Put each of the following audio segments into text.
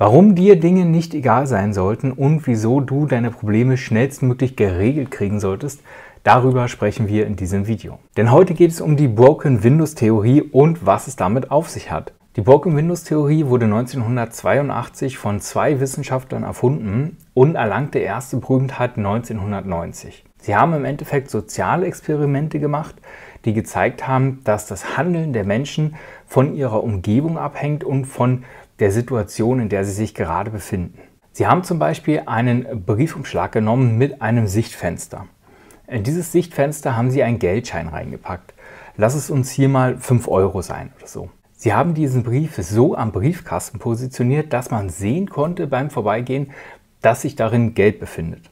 Warum dir Dinge nicht egal sein sollten und wieso du deine Probleme schnellstmöglich geregelt kriegen solltest, darüber sprechen wir in diesem Video. Denn heute geht es um die Broken Windows Theorie und was es damit auf sich hat. Die Broken Windows Theorie wurde 1982 von zwei Wissenschaftlern erfunden und erlangte erste Berühmtheit 1990. Sie haben im Endeffekt soziale Experimente gemacht, die gezeigt haben, dass das Handeln der Menschen von ihrer Umgebung abhängt und von der Situation, in der sie sich gerade befinden. Sie haben zum Beispiel einen Briefumschlag genommen mit einem Sichtfenster. In dieses Sichtfenster haben Sie einen Geldschein reingepackt. Lass es uns hier mal 5 Euro sein oder so. Sie haben diesen Brief so am Briefkasten positioniert, dass man sehen konnte beim Vorbeigehen, dass sich darin Geld befindet.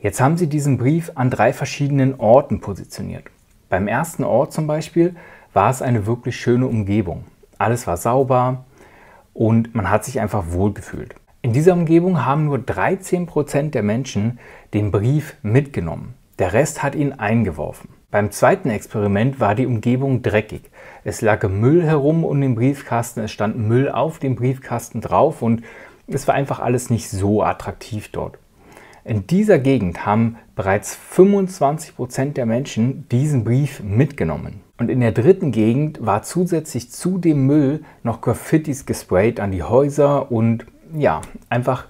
Jetzt haben Sie diesen Brief an drei verschiedenen Orten positioniert. Beim ersten Ort zum Beispiel war es eine wirklich schöne Umgebung. Alles war sauber und man hat sich einfach wohlgefühlt. In dieser Umgebung haben nur 13% der Menschen den Brief mitgenommen. Der Rest hat ihn eingeworfen. Beim zweiten Experiment war die Umgebung dreckig. Es lag Müll herum um den Briefkasten, es stand Müll auf dem Briefkasten drauf und es war einfach alles nicht so attraktiv dort. In dieser Gegend haben bereits 25% der Menschen diesen Brief mitgenommen. Und in der dritten Gegend war zusätzlich zu dem Müll noch Graffitis gesprayt an die Häuser und ja, einfach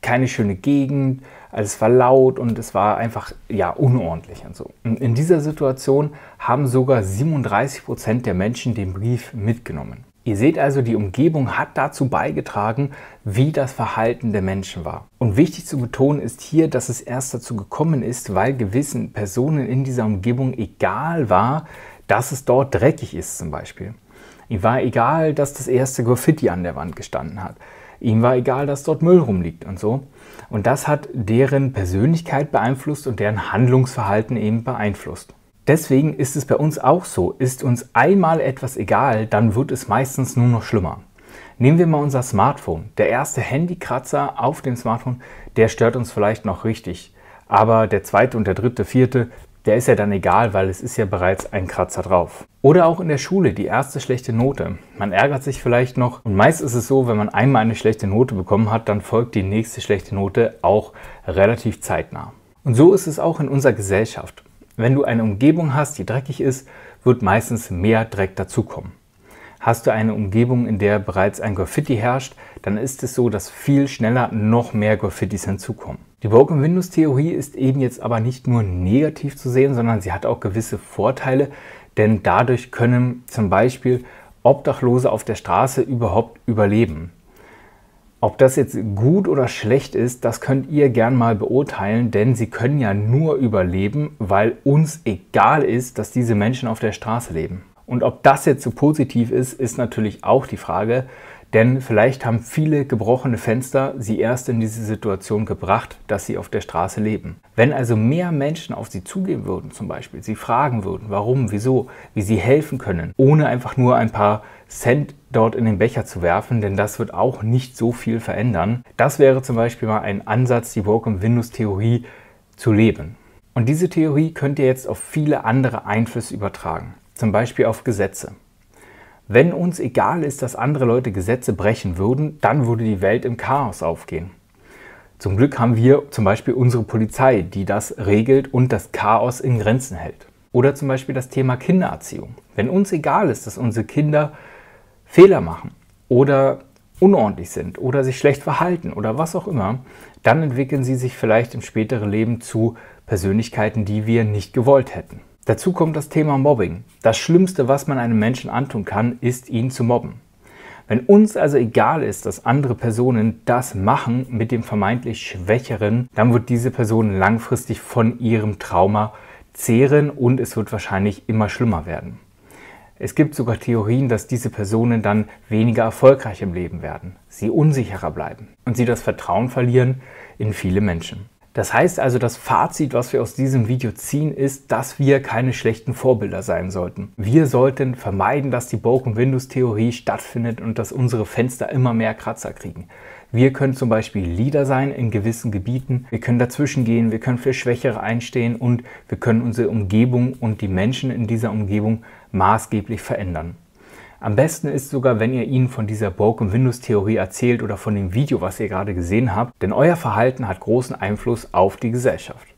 keine schöne Gegend, also es war laut und es war einfach ja unordentlich und so. Und in dieser Situation haben sogar 37 Prozent der Menschen den Brief mitgenommen. Ihr seht also, die Umgebung hat dazu beigetragen, wie das Verhalten der Menschen war. Und wichtig zu betonen ist hier, dass es erst dazu gekommen ist, weil gewissen Personen in dieser Umgebung egal war, dass es dort dreckig ist zum Beispiel. Ihm war egal, dass das erste Graffiti an der Wand gestanden hat. Ihm war egal, dass dort Müll rumliegt und so. Und das hat deren Persönlichkeit beeinflusst und deren Handlungsverhalten eben beeinflusst. Deswegen ist es bei uns auch so, ist uns einmal etwas egal, dann wird es meistens nur noch schlimmer. Nehmen wir mal unser Smartphone. Der erste Handykratzer auf dem Smartphone, der stört uns vielleicht noch richtig. Aber der zweite und der dritte, vierte, der ist ja dann egal, weil es ist ja bereits ein Kratzer drauf. Oder auch in der Schule die erste schlechte Note. Man ärgert sich vielleicht noch und meist ist es so, wenn man einmal eine schlechte Note bekommen hat, dann folgt die nächste schlechte Note auch relativ zeitnah. Und so ist es auch in unserer Gesellschaft. Wenn du eine Umgebung hast, die dreckig ist, wird meistens mehr Dreck dazukommen. Hast du eine Umgebung, in der bereits ein Graffiti herrscht, dann ist es so, dass viel schneller noch mehr Graffitis hinzukommen. Die Broken Windows Theorie ist eben jetzt aber nicht nur negativ zu sehen, sondern sie hat auch gewisse Vorteile, denn dadurch können zum Beispiel Obdachlose auf der Straße überhaupt überleben. Ob das jetzt gut oder schlecht ist, das könnt ihr gern mal beurteilen, denn sie können ja nur überleben, weil uns egal ist, dass diese Menschen auf der Straße leben. Und ob das jetzt so positiv ist, ist natürlich auch die Frage, denn vielleicht haben viele gebrochene Fenster sie erst in diese Situation gebracht, dass sie auf der Straße leben. Wenn also mehr Menschen auf sie zugehen würden, zum Beispiel, sie fragen würden, warum, wieso, wie sie helfen können, ohne einfach nur ein paar Cent dort in den Becher zu werfen, denn das wird auch nicht so viel verändern. Das wäre zum Beispiel mal ein Ansatz, die Broken Windows Theorie zu leben. Und diese Theorie könnt ihr jetzt auf viele andere Einflüsse übertragen, zum Beispiel auf Gesetze. Wenn uns egal ist, dass andere Leute Gesetze brechen würden, dann würde die Welt im Chaos aufgehen. Zum Glück haben wir zum Beispiel unsere Polizei, die das regelt und das Chaos in Grenzen hält. Oder zum Beispiel das Thema Kindererziehung. Wenn uns egal ist, dass unsere Kinder Fehler machen oder unordentlich sind oder sich schlecht verhalten oder was auch immer, dann entwickeln sie sich vielleicht im späteren Leben zu Persönlichkeiten, die wir nicht gewollt hätten. Dazu kommt das Thema Mobbing. Das Schlimmste, was man einem Menschen antun kann, ist ihn zu mobben. Wenn uns also egal ist, dass andere Personen das machen mit dem vermeintlich Schwächeren, dann wird diese Person langfristig von ihrem Trauma zehren und es wird wahrscheinlich immer schlimmer werden. Es gibt sogar Theorien, dass diese Personen dann weniger erfolgreich im Leben werden, sie unsicherer bleiben und sie das Vertrauen verlieren in viele Menschen. Das heißt also, das Fazit, was wir aus diesem Video ziehen, ist, dass wir keine schlechten Vorbilder sein sollten. Wir sollten vermeiden, dass die Broken Windows Theorie stattfindet und dass unsere Fenster immer mehr Kratzer kriegen. Wir können zum Beispiel Leader sein in gewissen Gebieten. Wir können dazwischen gehen, wir können für Schwächere einstehen und wir können unsere Umgebung und die Menschen in dieser Umgebung maßgeblich verändern. Am besten ist sogar, wenn ihr ihnen von dieser Broken Windows Theorie erzählt oder von dem Video, was ihr gerade gesehen habt, denn euer Verhalten hat großen Einfluss auf die Gesellschaft.